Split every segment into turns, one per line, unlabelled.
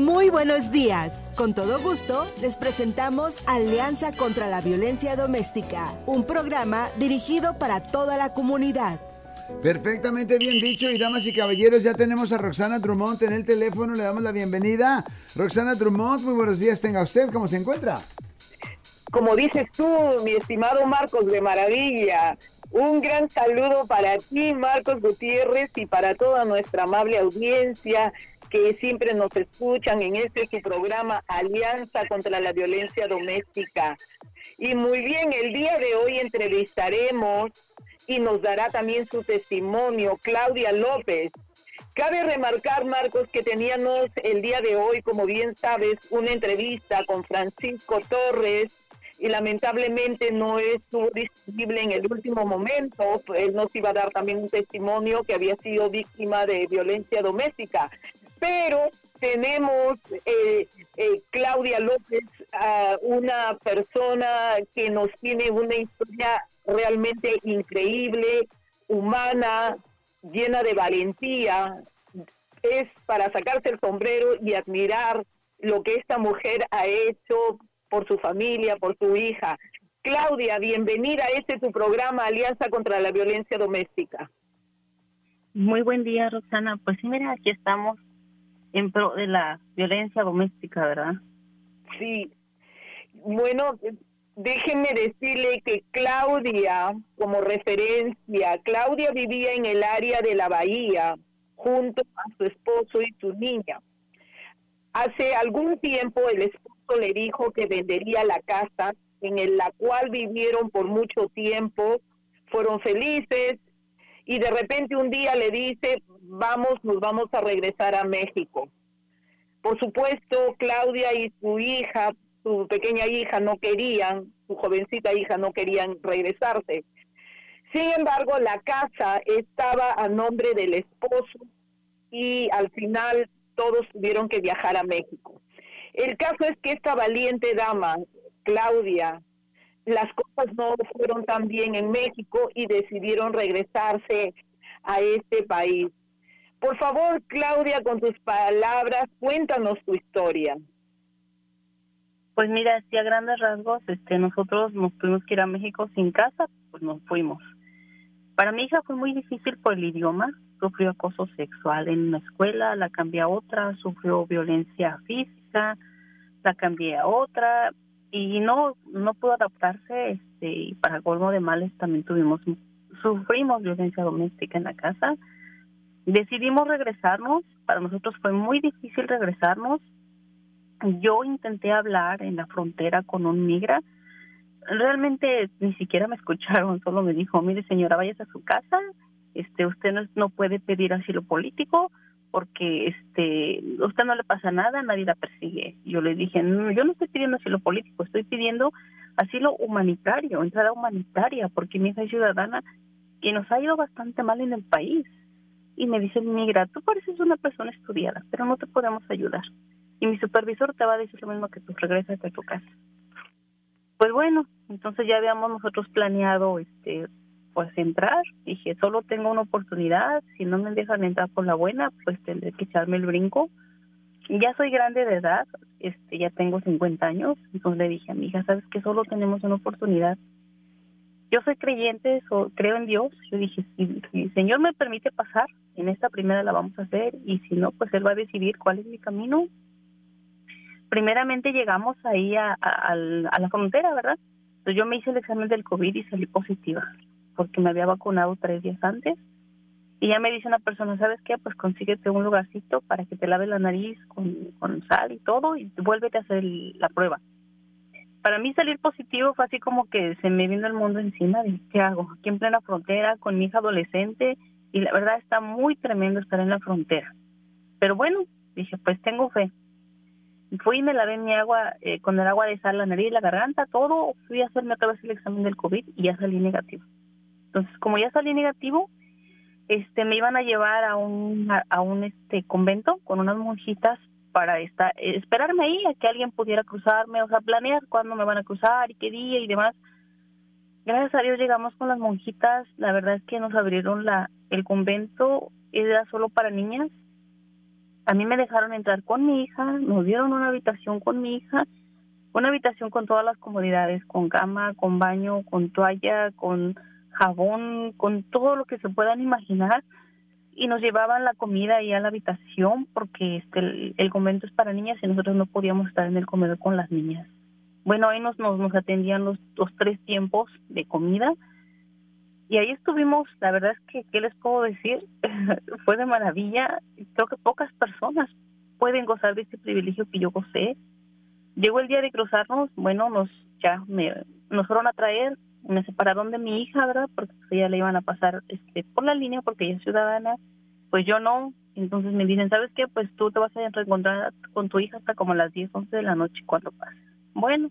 Muy buenos días. Con todo gusto, les presentamos Alianza contra la Violencia Doméstica, un programa dirigido para toda la comunidad.
Perfectamente bien dicho y damas y caballeros, ya tenemos a Roxana Drummond en el teléfono, le damos la bienvenida. Roxana Drummond, muy buenos días, tenga usted, ¿cómo se encuentra?
Como dices tú, mi estimado Marcos de Maravilla, un gran saludo para ti, Marcos Gutiérrez, y para toda nuestra amable audiencia que siempre nos escuchan en este su programa Alianza contra la Violencia Doméstica. Y muy bien, el día de hoy entrevistaremos y nos dará también su testimonio Claudia López. Cabe remarcar, Marcos, que teníamos el día de hoy, como bien sabes, una entrevista con Francisco Torres y lamentablemente no estuvo disponible en el último momento. Él nos iba a dar también un testimonio que había sido víctima de violencia doméstica pero tenemos eh, eh, Claudia López, una persona que nos tiene una historia realmente increíble, humana, llena de valentía. Es para sacarse el sombrero y admirar lo que esta mujer ha hecho por su familia, por su hija. Claudia, bienvenida a este tu programa Alianza contra la Violencia Doméstica.
Muy buen día, Roxana. Pues mira, aquí estamos en pro de la violencia doméstica, ¿verdad?
Sí. Bueno, déjenme decirle que Claudia, como referencia, Claudia vivía en el área de la bahía junto a su esposo y su niña. Hace algún tiempo el esposo le dijo que vendería la casa en la cual vivieron por mucho tiempo, fueron felices y de repente un día le dice, vamos, nos vamos a regresar a México. Por supuesto, Claudia y su hija, su pequeña hija, no querían, su jovencita hija no querían regresarse. Sin embargo, la casa estaba a nombre del esposo y al final todos tuvieron que viajar a México. El caso es que esta valiente dama, Claudia, las cosas no fueron tan bien en México y decidieron regresarse a este país. Por favor, Claudia, con tus palabras, cuéntanos tu historia.
Pues mira, si a grandes rasgos, este, nosotros nos tuvimos que ir a México sin casa, pues nos fuimos. Para mi hija fue muy difícil por el idioma, sufrió acoso sexual en una escuela, la cambié a otra, sufrió violencia física, la cambié a otra y no no pudo adaptarse, este, y para colmo de males también tuvimos sufrimos violencia doméstica en la casa Decidimos regresarnos, para nosotros fue muy difícil regresarnos. Yo intenté hablar en la frontera con un migra, realmente ni siquiera me escucharon, solo me dijo, mire señora, váyase a su casa, este, usted no, no puede pedir asilo político porque este, usted no le pasa nada, nadie la persigue. Yo le dije, no, yo no estoy pidiendo asilo político, estoy pidiendo asilo humanitario, entrada humanitaria, porque mi hija es ciudadana y nos ha ido bastante mal en el país y me dice, migra, tú pareces una persona estudiada, pero no te podemos ayudar. Y mi supervisor te va a decir lo mismo que tú regresas a tu casa. Pues bueno, entonces ya habíamos nosotros planeado este pues entrar. Dije, solo tengo una oportunidad, si no me dejan entrar por la buena, pues tendré que echarme el brinco. Ya soy grande de edad, este ya tengo 50 años, entonces le dije a mi hija, ¿sabes que solo tenemos una oportunidad? Yo soy creyente, creo en Dios. Yo dije, si, el Señor me permite pasar, en esta primera la vamos a hacer y si no, pues Él va a decidir cuál es mi camino. Primeramente llegamos ahí a, la frontera, ¿verdad? Entonces yo me hice el examen del COVID y salí positiva, porque me había vacunado tres días antes. Y ya me dice una persona, ¿sabes qué? Pues consíguete un lugarcito para que te lave la nariz con, con sal y todo y vuélvete a hacer la prueba para mí salir positivo fue así como que se me vino el mundo encima de qué hago aquí en plena frontera con mi hija adolescente y la verdad está muy tremendo estar en la frontera. Pero bueno, dije, pues tengo fe. Fui y me lavé mi agua eh, con el agua de sal, la nariz, la garganta, todo. Fui a hacerme otra vez el examen del COVID y ya salí negativo. Entonces, como ya salí negativo, este me iban a llevar a un a un este convento con unas monjitas para estar, esperarme ahí a que alguien pudiera cruzarme, o sea, planear cuándo me van a cruzar y qué día y demás. Gracias a Dios llegamos con las monjitas, la verdad es que nos abrieron la el convento, era solo para niñas. A mí me dejaron entrar con mi hija, nos dieron una habitación con mi hija, una habitación con todas las comodidades, con cama, con baño, con toalla, con jabón, con todo lo que se puedan imaginar y nos llevaban la comida ahí a la habitación porque este el, convento es para niñas y nosotros no podíamos estar en el comedor con las niñas. Bueno, ahí nos, nos, nos atendían los, los tres tiempos de comida y ahí estuvimos, la verdad es que, ¿qué les puedo decir? Fue de maravilla. Creo que pocas personas pueden gozar de este privilegio que yo gocé. Llegó el día de cruzarnos, bueno, nos ya me, nos fueron a traer, me separaron de mi hija, ¿verdad? Porque pues, ella le iban a pasar este, por la línea porque ella es ciudadana, pues yo no. Entonces me dicen, ¿sabes qué? Pues tú te vas a reencontrar con tu hija hasta como las 10, 11 de la noche cuando pase. Bueno,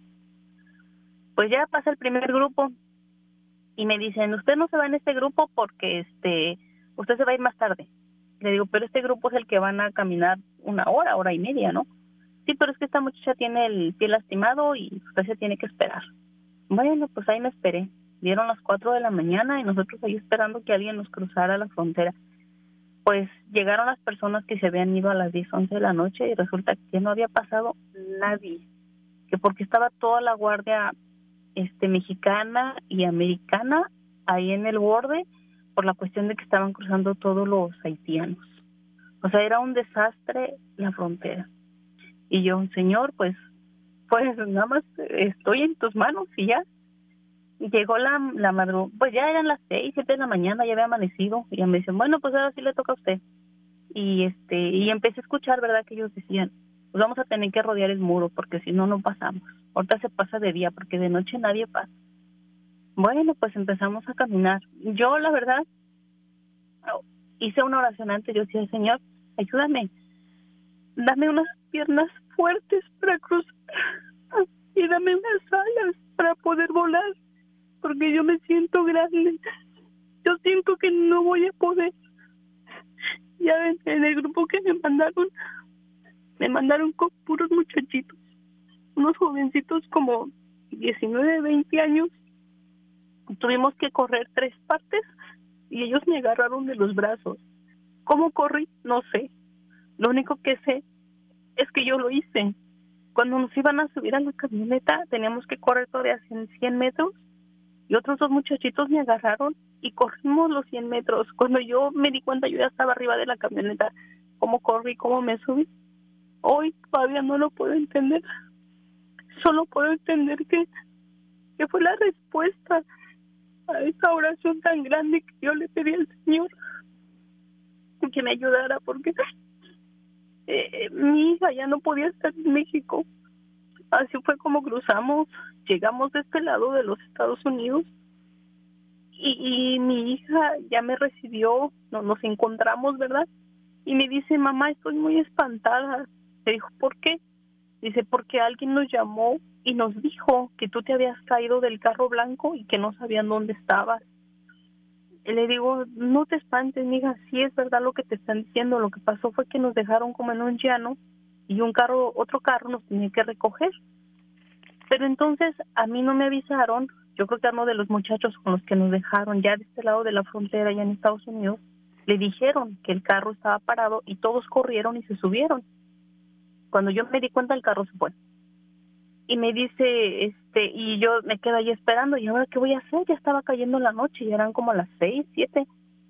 pues ya pasa el primer grupo, y me dicen, usted no se va en este grupo porque este usted se va a ir más tarde. Le digo, pero este grupo es el que van a caminar una hora, hora y media, ¿no? Sí, pero es que esta muchacha tiene el pie lastimado y usted se tiene que esperar. Bueno, pues ahí me esperé. Dieron las cuatro de la mañana y nosotros ahí esperando que alguien nos cruzara la frontera. Pues llegaron las personas que se habían ido a las 10, 11 de la noche y resulta que no había pasado nadie. Que porque estaba toda la guardia este mexicana y americana ahí en el borde por la cuestión de que estaban cruzando todos los haitianos. O sea, era un desastre la frontera. Y yo, señor, pues, pues nada más estoy en tus manos y ya. llegó la, la madrugada, pues ya eran las seis, siete de la mañana, ya había amanecido. Y me dicen, bueno, pues ahora sí le toca a usted. Y este, y empecé a escuchar, ¿verdad? Que ellos decían, pues vamos a tener que rodear el muro porque si no, no pasamos. Ahorita se pasa de día porque de noche nadie pasa. Bueno, pues empezamos a caminar. Yo, la verdad, hice una oración antes. Yo decía, Señor, ayúdame. Dame unas piernas fuertes para cruzar y dame unas alas para poder volar porque yo me siento grande. Yo siento que no voy a poder. Ya en el grupo que me mandaron, me mandaron con puros muchachitos unos jovencitos como 19, 20 años, tuvimos que correr tres partes y ellos me agarraron de los brazos. ¿Cómo corrí? No sé. Lo único que sé es que yo lo hice. Cuando nos iban a subir a la camioneta, teníamos que correr todavía 100 metros y otros dos muchachitos me agarraron y corrimos los 100 metros. Cuando yo me di cuenta, yo ya estaba arriba de la camioneta. ¿Cómo corrí? ¿Cómo me subí? Hoy todavía no lo puedo entender solo puedo entender que, que fue la respuesta a esa oración tan grande que yo le pedí al Señor que me ayudara porque eh, mi hija ya no podía estar en México. Así fue como cruzamos, llegamos de este lado de los Estados Unidos y, y mi hija ya me recibió, no, nos encontramos, ¿verdad? Y me dice, mamá, estoy muy espantada. Le dijo, ¿por qué? Dice, porque alguien nos llamó y nos dijo que tú te habías caído del carro blanco y que no sabían dónde estabas. Le digo, no te espantes, mija, sí es verdad lo que te están diciendo. Lo que pasó fue que nos dejaron como en un llano y un carro, otro carro nos tenía que recoger. Pero entonces a mí no me avisaron, yo creo que a uno de los muchachos con los que nos dejaron ya de este lado de la frontera, ya en Estados Unidos, le dijeron que el carro estaba parado y todos corrieron y se subieron cuando yo me di cuenta, el carro se fue. Y me dice, este, y yo me quedo ahí esperando, ¿y ahora qué voy a hacer? Ya estaba cayendo la noche, y eran como las seis, siete.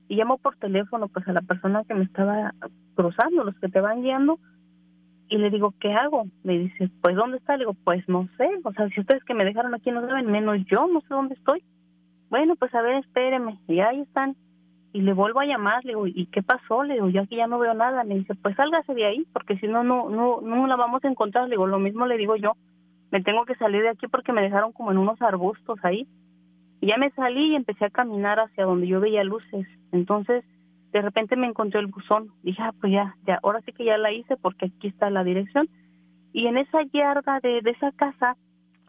Y llamo por teléfono, pues, a la persona que me estaba cruzando, los que te van guiando, y le digo, ¿qué hago? Me dice, pues, ¿dónde está? Le digo, pues, no sé. O sea, si ustedes que me dejaron aquí no saben, menos yo, no sé dónde estoy. Bueno, pues, a ver, espéreme. Y ahí están y le vuelvo a llamar, le digo, ¿y qué pasó? Le digo, yo aquí ya no veo nada. Me dice, pues sálgase de ahí, porque si no, no, no, no la vamos a encontrar. Le digo, lo mismo le digo yo, me tengo que salir de aquí porque me dejaron como en unos arbustos ahí. Y ya me salí y empecé a caminar hacia donde yo veía luces. Entonces, de repente me encontré el buzón. Dije, ah, pues ya, ya, ahora sí que ya la hice porque aquí está la dirección. Y en esa yarda de, de esa casa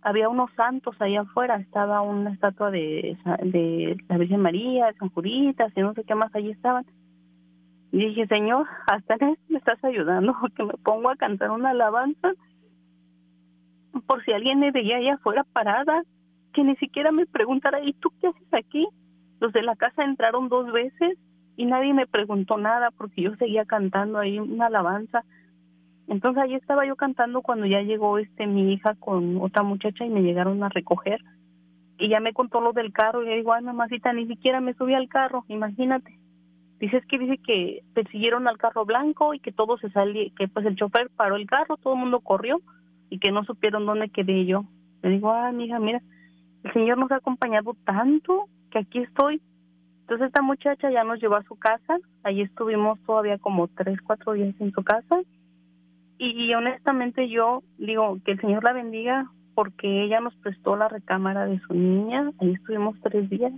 había unos santos ahí afuera, estaba una estatua de, de la Virgen María, de San Juritas y no sé qué más allí estaban. Y dije, Señor, hasta en me estás ayudando, que me pongo a cantar una alabanza por si alguien me veía allá afuera parada, que ni siquiera me preguntara, ¿y tú qué haces aquí? Los de la casa entraron dos veces y nadie me preguntó nada porque yo seguía cantando ahí una alabanza. Entonces ahí estaba yo cantando cuando ya llegó este mi hija con otra muchacha y me llegaron a recoger y ya me contó lo del carro y le digo, ay mamacita, ni siquiera me subí al carro, imagínate. Dice, es que dice que persiguieron al carro blanco y que todo se salió, que pues el chofer paró el carro, todo el mundo corrió y que no supieron dónde quedé yo. Le digo, ay, hija, mira, el Señor nos ha acompañado tanto que aquí estoy. Entonces esta muchacha ya nos llevó a su casa, ahí estuvimos todavía como tres, cuatro días en su casa y, honestamente yo digo que el Señor la bendiga porque ella nos prestó la recámara de su niña, ahí estuvimos tres días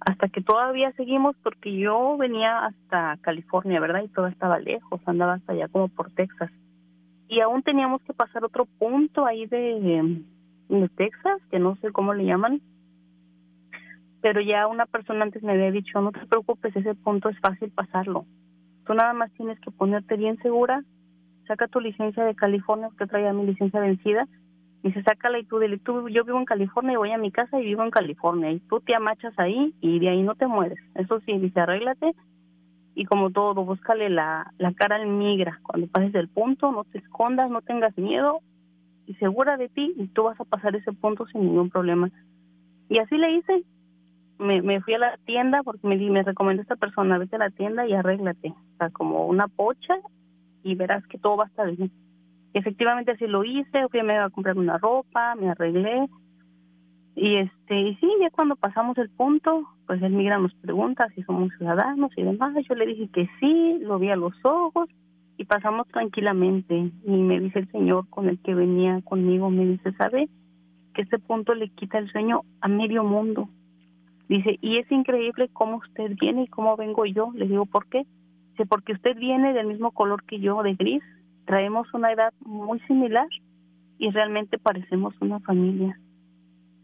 hasta que todavía seguimos porque yo venía hasta California, ¿verdad? Y todo estaba lejos, andaba hasta allá como por Texas. Y aún teníamos que pasar otro punto ahí de, de Texas, que no sé cómo le llaman. Pero ya una persona antes me había dicho, no te preocupes, ese punto es fácil pasarlo. Tú nada más tienes que ponerte bien segura, saca tu licencia de California, porque traía mi licencia vencida, Dice, sácala y tú dile, tú, yo vivo en California y voy a mi casa y vivo en California. Y tú te amachas ahí y de ahí no te mueres. Eso sí, dice, arréglate. Y como todo, búscale la, la cara al migra. Cuando pases el punto, no te escondas, no tengas miedo. Y segura de ti, y tú vas a pasar ese punto sin ningún problema. Y así le hice. Me, me fui a la tienda porque me, me recomendó esta persona, vete a la tienda y arréglate. O sea, como una pocha y verás que todo va a estar bien efectivamente así lo hice, fui me iba a comprar una ropa, me arreglé. Y este, y sí, ya cuando pasamos el punto, pues el migra nos pregunta si somos ciudadanos y demás. Yo le dije que sí, lo vi a los ojos y pasamos tranquilamente. Y me dice el señor con el que venía conmigo, me dice, ¿sabe? Que este punto le quita el sueño a medio mundo. Dice, y es increíble cómo usted viene y cómo vengo yo. Le digo, ¿por qué? Dice, porque usted viene del mismo color que yo, de gris, traemos una edad muy similar y realmente parecemos una familia.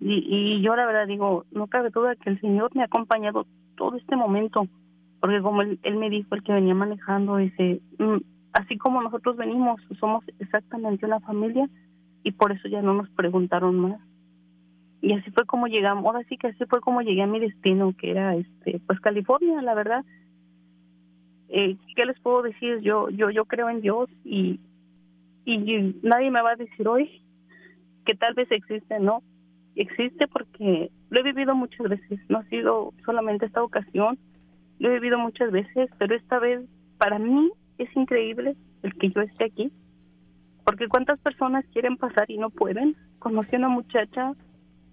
Y, y yo la verdad digo, no cabe duda que el Señor me ha acompañado todo este momento, porque como él, me dijo, el que venía manejando, dice, mm, así como nosotros venimos, somos exactamente una familia y por eso ya no nos preguntaron más. Y así fue como llegamos, ahora sí que así fue como llegué a mi destino, que era este pues California, la verdad eh, ¿qué les puedo decir? Yo, yo, yo creo en Dios y, y nadie me va a decir hoy que tal vez existe, no. Existe porque lo he vivido muchas veces, no ha sido solamente esta ocasión, lo he vivido muchas veces, pero esta vez para mí es increíble el que yo esté aquí, porque cuántas personas quieren pasar y no pueden. Conocí a una muchacha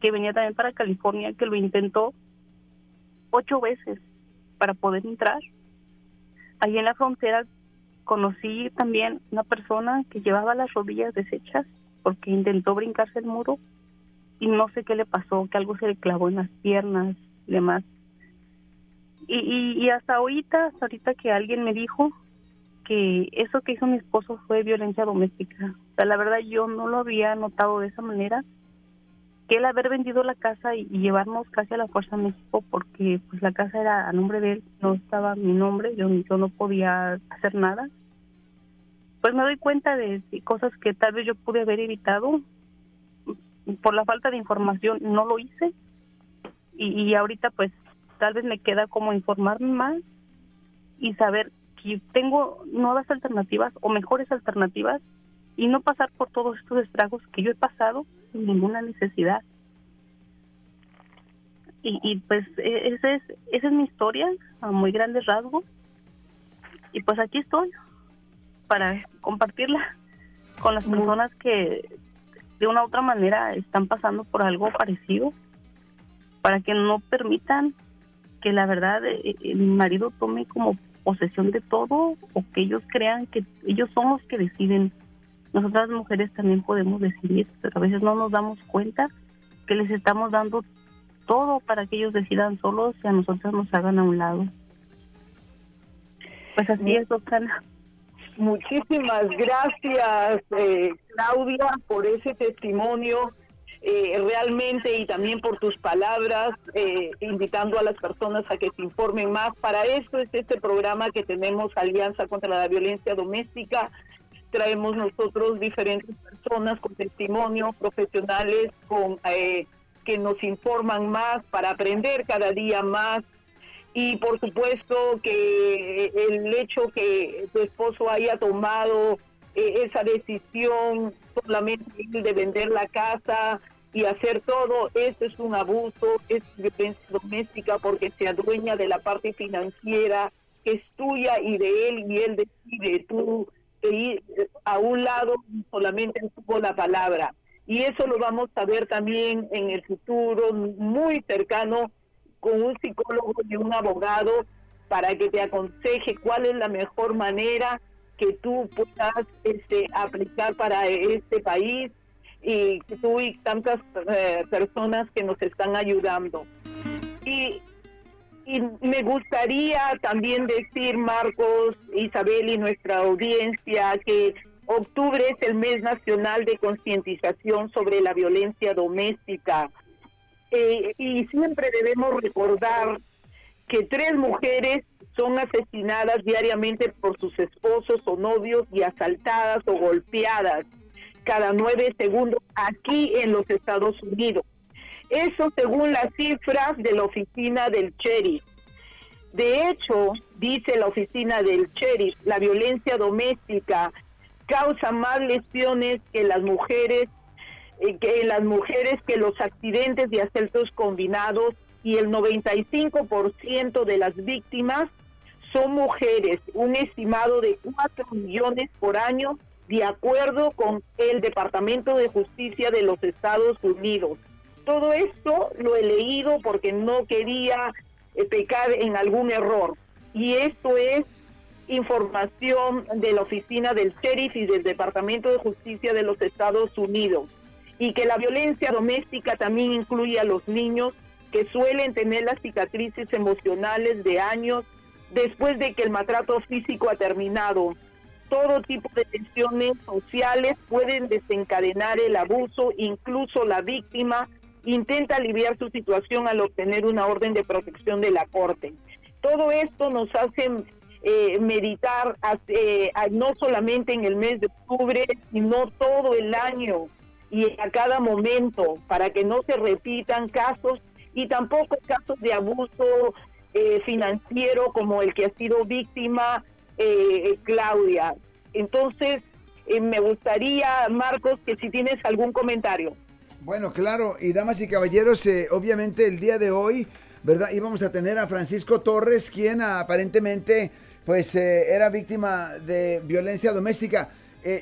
que venía también para California que lo intentó ocho veces para poder entrar Allí en la frontera conocí también una persona que llevaba las rodillas deshechas porque intentó brincarse el muro y no sé qué le pasó, que algo se le clavó en las piernas y demás. Y, y, hasta ahorita, hasta ahorita que alguien me dijo que eso que hizo mi esposo fue violencia doméstica. O sea, la verdad yo no lo había notado de esa manera que el haber vendido la casa y, llevarnos casi a la Fuerza México porque pues la casa era a nombre de él, no estaba mi nombre, yo, yo no podía hacer nada. Pues me doy cuenta de, cosas que tal vez yo pude haber evitado por la falta de información, no lo hice y, y ahorita pues tal vez me queda como informarme más y saber que tengo nuevas alternativas o mejores alternativas y no pasar por todos estos estragos que yo he pasado sin ninguna necesidad. Y, y pues e, ese es, esa es mi historia a muy grandes rasgos. Y pues aquí estoy para compartirla con las personas que de una u otra manera están pasando por algo parecido, para que no permitan que la verdad eh, el marido tome como posesión de todo o que ellos crean que ellos son los que deciden nosotras mujeres también podemos decidir, pero a veces no nos damos cuenta que les estamos dando todo para que ellos decidan solos y a nosotras nos hagan a un lado. Pues así es, Oxana.
Muchísimas gracias, eh, Claudia, por ese testimonio. Eh, realmente y también por tus palabras, eh, invitando a las personas a que se informen más. Para esto es este programa que tenemos, Alianza contra la Violencia Doméstica, traemos nosotros diferentes personas con testimonio, profesionales con eh, que nos informan más para aprender cada día más y por supuesto que el hecho que tu esposo haya tomado eh, esa decisión solamente de vender la casa y hacer todo, eso es un abuso, es violencia doméstica porque se adueña de la parte financiera que es tuya y de él y él decide tú ir a un lado solamente tuvo la palabra. Y eso lo vamos a ver también en el futuro muy cercano con un psicólogo y un abogado para que te aconseje cuál es la mejor manera que tú puedas este, aplicar para este país y tú y tantas eh, personas que nos están ayudando. Y, y me gustaría también decir, Marcos, Isabel y nuestra audiencia, que octubre es el mes nacional de concientización sobre la violencia doméstica. Eh, y siempre debemos recordar que tres mujeres son asesinadas diariamente por sus esposos o novios y asaltadas o golpeadas cada nueve segundos aquí en los Estados Unidos. Eso según las cifras de la oficina del sheriff. De hecho, dice la oficina del sheriff, la violencia doméstica causa más lesiones que las mujeres eh, que las mujeres que los accidentes y asaltos combinados y el 95% de las víctimas son mujeres, un estimado de 4 millones por año de acuerdo con el Departamento de Justicia de los Estados Unidos. Todo esto lo he leído porque no quería eh, pecar en algún error. Y esto es información de la oficina del sheriff y del Departamento de Justicia de los Estados Unidos. Y que la violencia doméstica también incluye a los niños que suelen tener las cicatrices emocionales de años después de que el maltrato físico ha terminado todo tipo de tensiones sociales pueden desencadenar el abuso, incluso la víctima intenta aliviar su situación al obtener una orden de protección de la Corte. Todo esto nos hace eh, meditar eh, no solamente en el mes de octubre, sino todo el año y a cada momento para que no se repitan casos y tampoco casos de abuso eh, financiero como el que ha sido víctima eh, Claudia. Entonces, eh, me gustaría, Marcos, que si tienes algún comentario.
Bueno, claro, y damas y caballeros, eh, obviamente el día de hoy, ¿verdad? Íbamos a tener a Francisco Torres, quien aparentemente, pues, era víctima de violencia doméstica.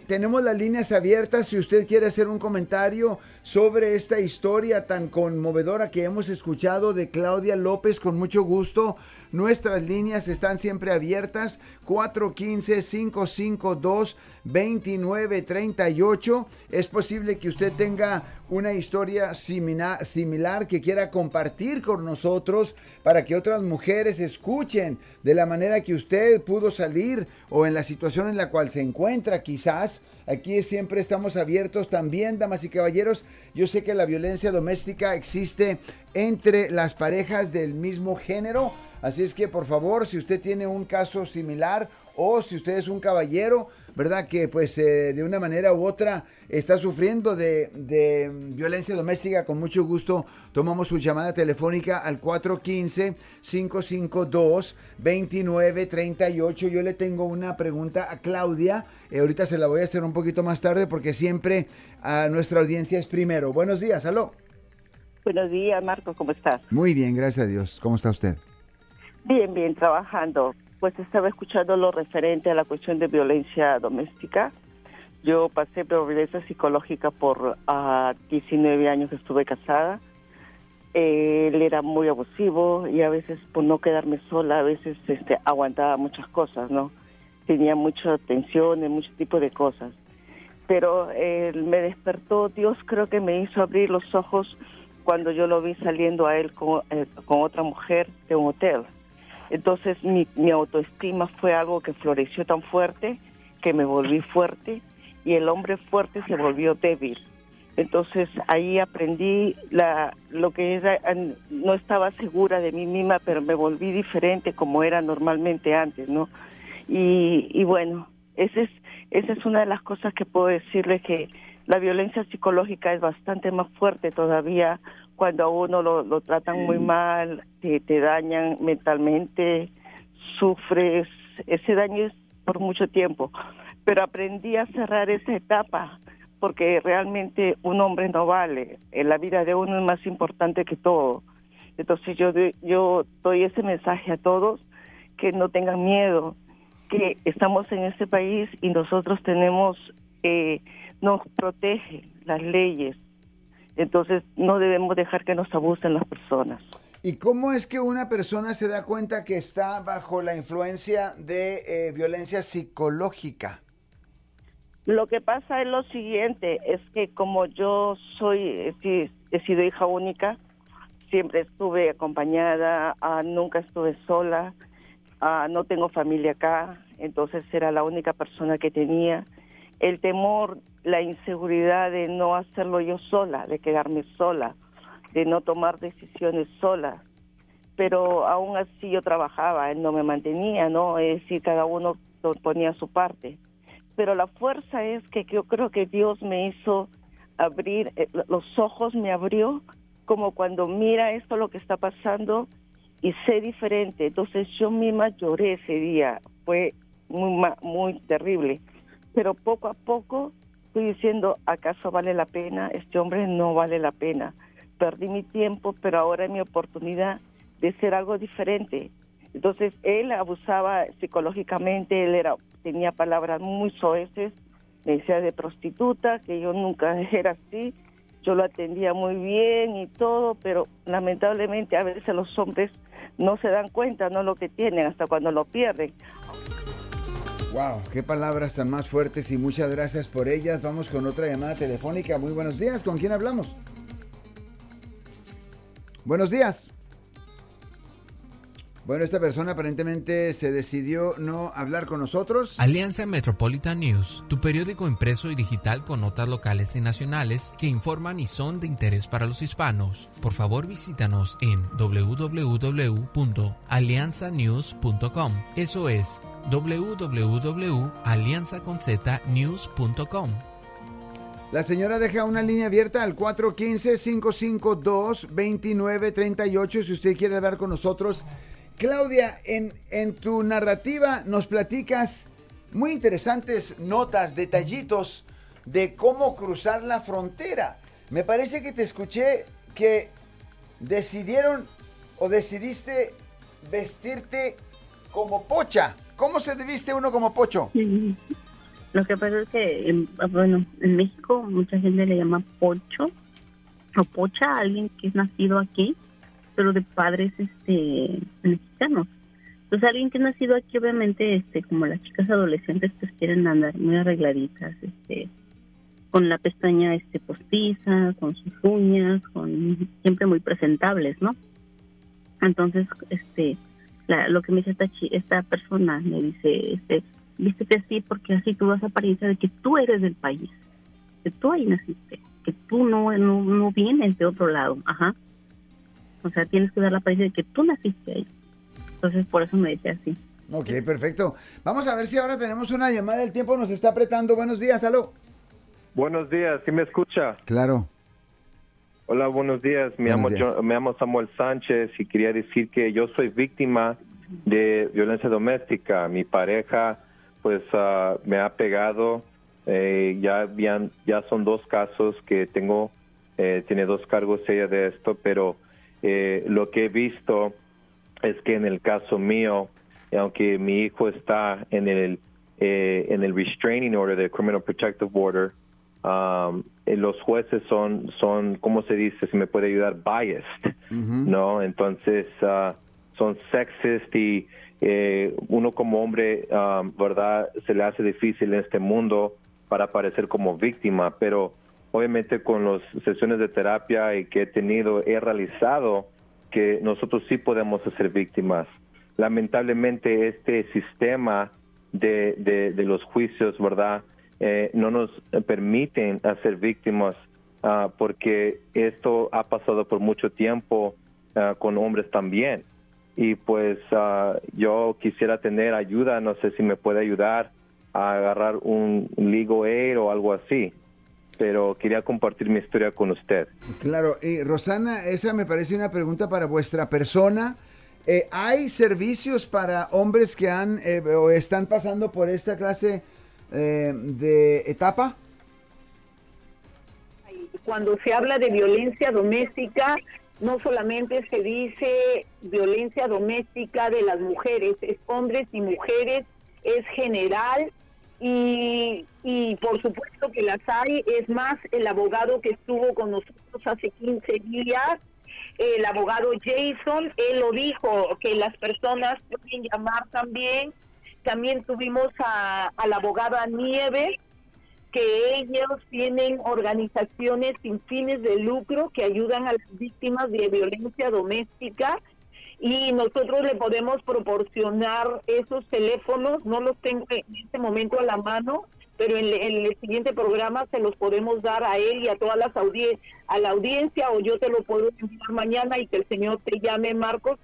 Tenemos las líneas abiertas si usted quiere hacer un comentario sobre esta historia tan conmovedora que hemos escuchado de Claudia López con mucho gusto. Nuestras líneas están siempre abiertas 415-552-2938. Es posible que usted tenga una historia similar que quiera compartir con nosotros para que otras mujeres escuchen de la manera que usted pudo salir o en la situación en la cual se encuentra quizás Aquí siempre estamos abiertos también, damas y caballeros. Yo sé que la violencia doméstica existe entre las parejas del mismo género. Así es que por favor, si usted tiene un caso similar o si usted es un caballero, ¿verdad? Que pues eh, de una manera u otra está sufriendo de, violencia doméstica, con mucho gusto tomamos su llamada telefónica al 415-552-2938. Yo le tengo una pregunta a Claudia, eh, ahorita se la voy a hacer un poquito más tarde porque siempre a nuestra audiencia es primero. Buenos días, aló.
Buenos días, Marco, ¿cómo estás?
Muy bien, gracias a Dios. ¿Cómo está usted?
Bien, bien, trabajando pues estaba escuchando lo referente a la cuestión de violencia doméstica. Yo pasé por violencia psicológica por 19 ah, años que estuve casada. él era muy abusivo y a veces por no quedarme sola, a veces este, aguantaba muchas cosas, ¿no? Tenía mucha tensión, mucho tipo de cosas. Pero él me despertó, Dios creo que me hizo abrir los ojos cuando yo lo vi saliendo a él con, eh, con otra mujer de un hotel entonces mi, autoestima fue algo que floreció tan fuerte que me volví fuerte y el hombre fuerte se volvió débil. Entonces ahí aprendí la, lo que era, no estaba segura de mí misma, pero me volví diferente como era normalmente antes, ¿no? Y, y bueno, ese es, esa es una de las cosas que puedo decirle que la violencia psicológica es bastante más fuerte todavía cuando a uno lo, tratan muy mal, te, te dañan mentalmente, sufres, ese daño es por mucho tiempo. Pero aprendí a cerrar esa etapa porque realmente un hombre no vale. En la vida de uno es más importante que todo. Entonces yo, yo doy ese mensaje a todos que no tengan miedo, que estamos en este país y nosotros tenemos, eh, nos protege las leyes. Entonces no debemos dejar que nos abusen las personas.
¿Y cómo es que una persona se da cuenta que está bajo la influencia de eh, violencia psicológica?
Lo que pasa es lo siguiente, es que como yo soy, he sido hija única, siempre estuve acompañada, ah, nunca estuve sola, ah, no tengo familia acá, entonces era la única persona que tenía. El temor, la inseguridad de no hacerlo yo sola, de quedarme sola, de no tomar decisiones sola. Pero aún así yo trabajaba, no me mantenía, ¿no? Es decir, cada uno ponía su parte. Pero la fuerza es que yo creo que Dios me hizo abrir, eh, los ojos me abrió como cuando mira esto lo que está pasando y sé diferente. Entonces yo misma lloré ese día, fue muy, muy terrible. Pero poco a poco estoy diciendo, ¿acaso vale la pena? Este hombre no vale la pena. Perdí mi tiempo, pero ahora es mi oportunidad de ser algo diferente. Entonces él abusaba psicológicamente, él era tenía palabras muy soeces, me decía de prostituta, que yo nunca era así, yo lo atendía muy bien y todo, pero lamentablemente a veces los hombres no se dan cuenta, no lo que tienen, hasta cuando lo pierden.
Wow, qué palabras tan más fuertes y muchas gracias por ellas. Vamos con otra llamada telefónica. Muy buenos días, ¿con quién hablamos? Buenos días. Bueno, esta persona aparentemente se decidió no hablar con nosotros.
Alianza Metropolitan News, tu periódico impreso y digital con notas locales y nacionales que informan y son de interés para los hispanos. Por favor, visítanos en www.alianzanews.com. Eso es www.alianzaconznews.com.
La señora deja una línea abierta al 415-552-2938 si usted quiere hablar con nosotros Claudia, en, en tu narrativa nos platicas muy interesantes notas, detallitos de cómo cruzar la frontera. Me parece que te escuché que decidieron o decidiste vestirte como pocha. ¿Cómo se viste uno como pocho?
Lo que pasa es que, bueno, en México mucha gente le llama pocho o pocha a alguien que es nacido aquí pero de padres este mexicanos. Entonces alguien que ha nacido aquí obviamente este como las chicas adolescentes pues quieren andar muy arregladitas, este con la pestaña este postiza, con sus uñas, con siempre muy presentables, ¿no? Entonces, este lo que me dice esta esta persona me dice, este, vístete así porque así tú vas a apariencia de que tú eres del país, que tú ahí naciste, que tú no, no, no vienes de otro lado, ajá. O sea, tienes que dar la apariencia de que tú naciste ahí. Entonces, por eso me dice así.
Ok, perfecto. Vamos a ver si ahora tenemos una llamada. El tiempo nos está apretando. Buenos días, aló.
Buenos días, ¿sí me escucha?
Claro.
Hola, buenos días. Me, llamo, me llamo Samuel Sánchez y quería decir que yo soy víctima de violencia doméstica. Mi pareja, pues, ah, me ha pegado. Eh, ya, habían, ya son dos casos que tengo, eh, tiene dos cargos ella de esto, pero eh, lo que he visto es que en el caso mío, aunque mi hijo está en el eh, en el restraining order del Criminal Protective Order, um, eh, los jueces son son cómo se dice si me puede ayudar biased, no entonces uh, son sexist y uno como hombre, um, verdad, se le hace difícil en este mundo para aparecer como víctima, pero obviamente con las sesiones de terapia y que he tenido, he realizado que nosotros sí podemos ser víctimas. Lamentablemente este sistema de, de, los juicios, ¿verdad? Eh, no nos permiten hacer víctimas ah, porque esto ha pasado por mucho tiempo ah, con hombres también. Y pues ah, yo quisiera tener ayuda, no sé si me puede ayudar a agarrar un legal aid o algo así. pero quería compartir mi historia con usted.
Claro, y Rosana, esa me parece una pregunta para vuestra persona. Eh, ¿Hay servicios para hombres que han eh, o están pasando por esta clase eh, de etapa?
Cuando se habla de violencia doméstica, no solamente se dice violencia doméstica de las mujeres, es hombres y mujeres, es general y, y por supuesto que las hay. Es más, el abogado que estuvo con nosotros hace 15 días el abogado Jason, él lo dijo, que las personas pueden llamar también. También tuvimos a, la abogada Nieves, que ellos tienen organizaciones sin fines de lucro que ayudan a las víctimas de violencia doméstica y nosotros le podemos proporcionar esos teléfonos, no los tengo en este momento a la mano, pero en, el siguiente programa se los podemos dar a él y a todas las a la audiencia o yo te lo puedo enviar mañana y que el Señor te llame Marcos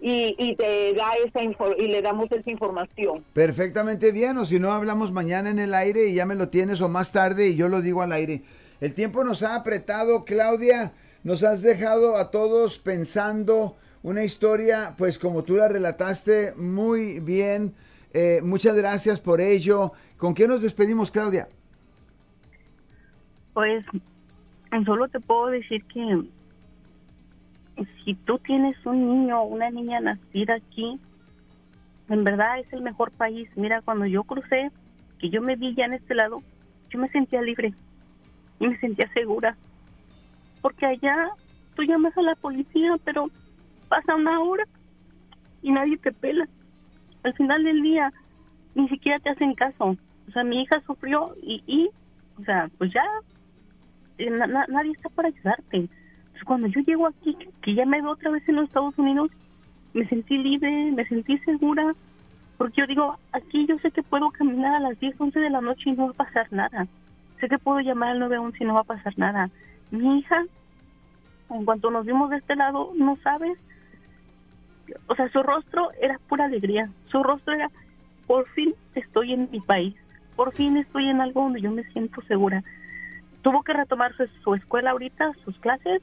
y, te da esa y le damos esa información.
Perfectamente bien, o si no hablamos mañana en el aire y ya me lo tienes o más tarde y yo lo digo al aire. El tiempo nos ha apretado, Claudia, nos has dejado a todos pensando una historia, pues como tú la relataste muy bien. Eh, muchas gracias por ello. ¿Con qué nos despedimos, Claudia?
Pues solo te puedo decir que si tú tienes un niño o una niña nacida aquí, en verdad es el mejor país. Mira, cuando yo crucé, que yo me vi ya en este lado, yo me sentía libre y me sentía segura. Porque allá tú llamas a la policía, pero pasa una hora y nadie te pela. Al final del día, ni siquiera te hacen caso. O sea, mi hija sufrió y, y o sea, pues ya eh, nadie está para ayudarte. Cuando yo llego aquí, que ya me veo otra vez en los Estados Unidos, me sentí libre, me sentí segura, porque yo digo, aquí yo sé que puedo caminar a las 10, 11 de la noche y no va a pasar nada. Sé que puedo llamar al 911 y no va a pasar nada. Mi hija, en cuanto nos vimos de este lado, no sabes, o sea, su rostro era pura alegría, su rostro era, por fin estoy en mi país, por fin estoy en algo donde yo me siento segura. Tuvo que retomar su, escuela ahorita, sus clases,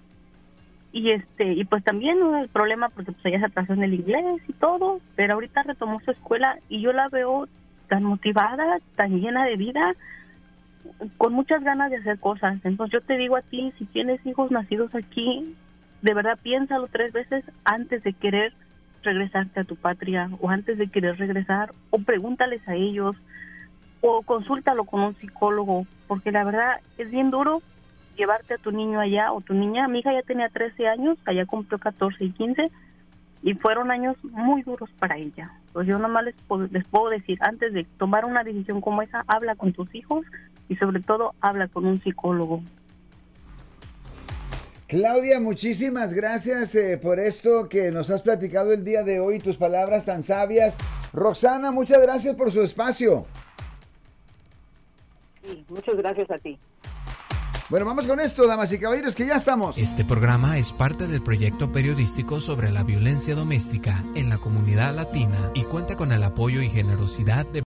y este y pues también el problema porque pues ella se atrasó en el inglés y todo, pero ahorita retomó su escuela y yo la veo tan motivada, tan llena de vida, con muchas ganas de hacer cosas. Entonces yo te digo a ti, si tienes hijos nacidos aquí, de verdad piénsalo tres veces antes de querer regresarte a tu patria o antes de querer regresar o pregúntales a ellos o consúltalo con un psicólogo, porque la verdad es bien duro llevarte a tu niño allá o tu niña. Mi hija ya tenía 13 años, allá cumplió 14 y 15 y fueron años muy duros para ella. Pues yo nomás les puedo, les puedo decir, antes de tomar una decisión como esa, habla con tus hijos y sobre todo habla con un psicólogo.
Claudia, muchísimas gracias eh, por esto que nos has platicado el día de hoy, tus palabras tan sabias. Roxana, muchas gracias por su espacio
muchas gracias a ti.
Bueno, vamos con esto, damas y caballeros, que ya estamos.
Este programa es parte del proyecto periodístico sobre la violencia doméstica en la comunidad latina y cuenta con el apoyo y generosidad de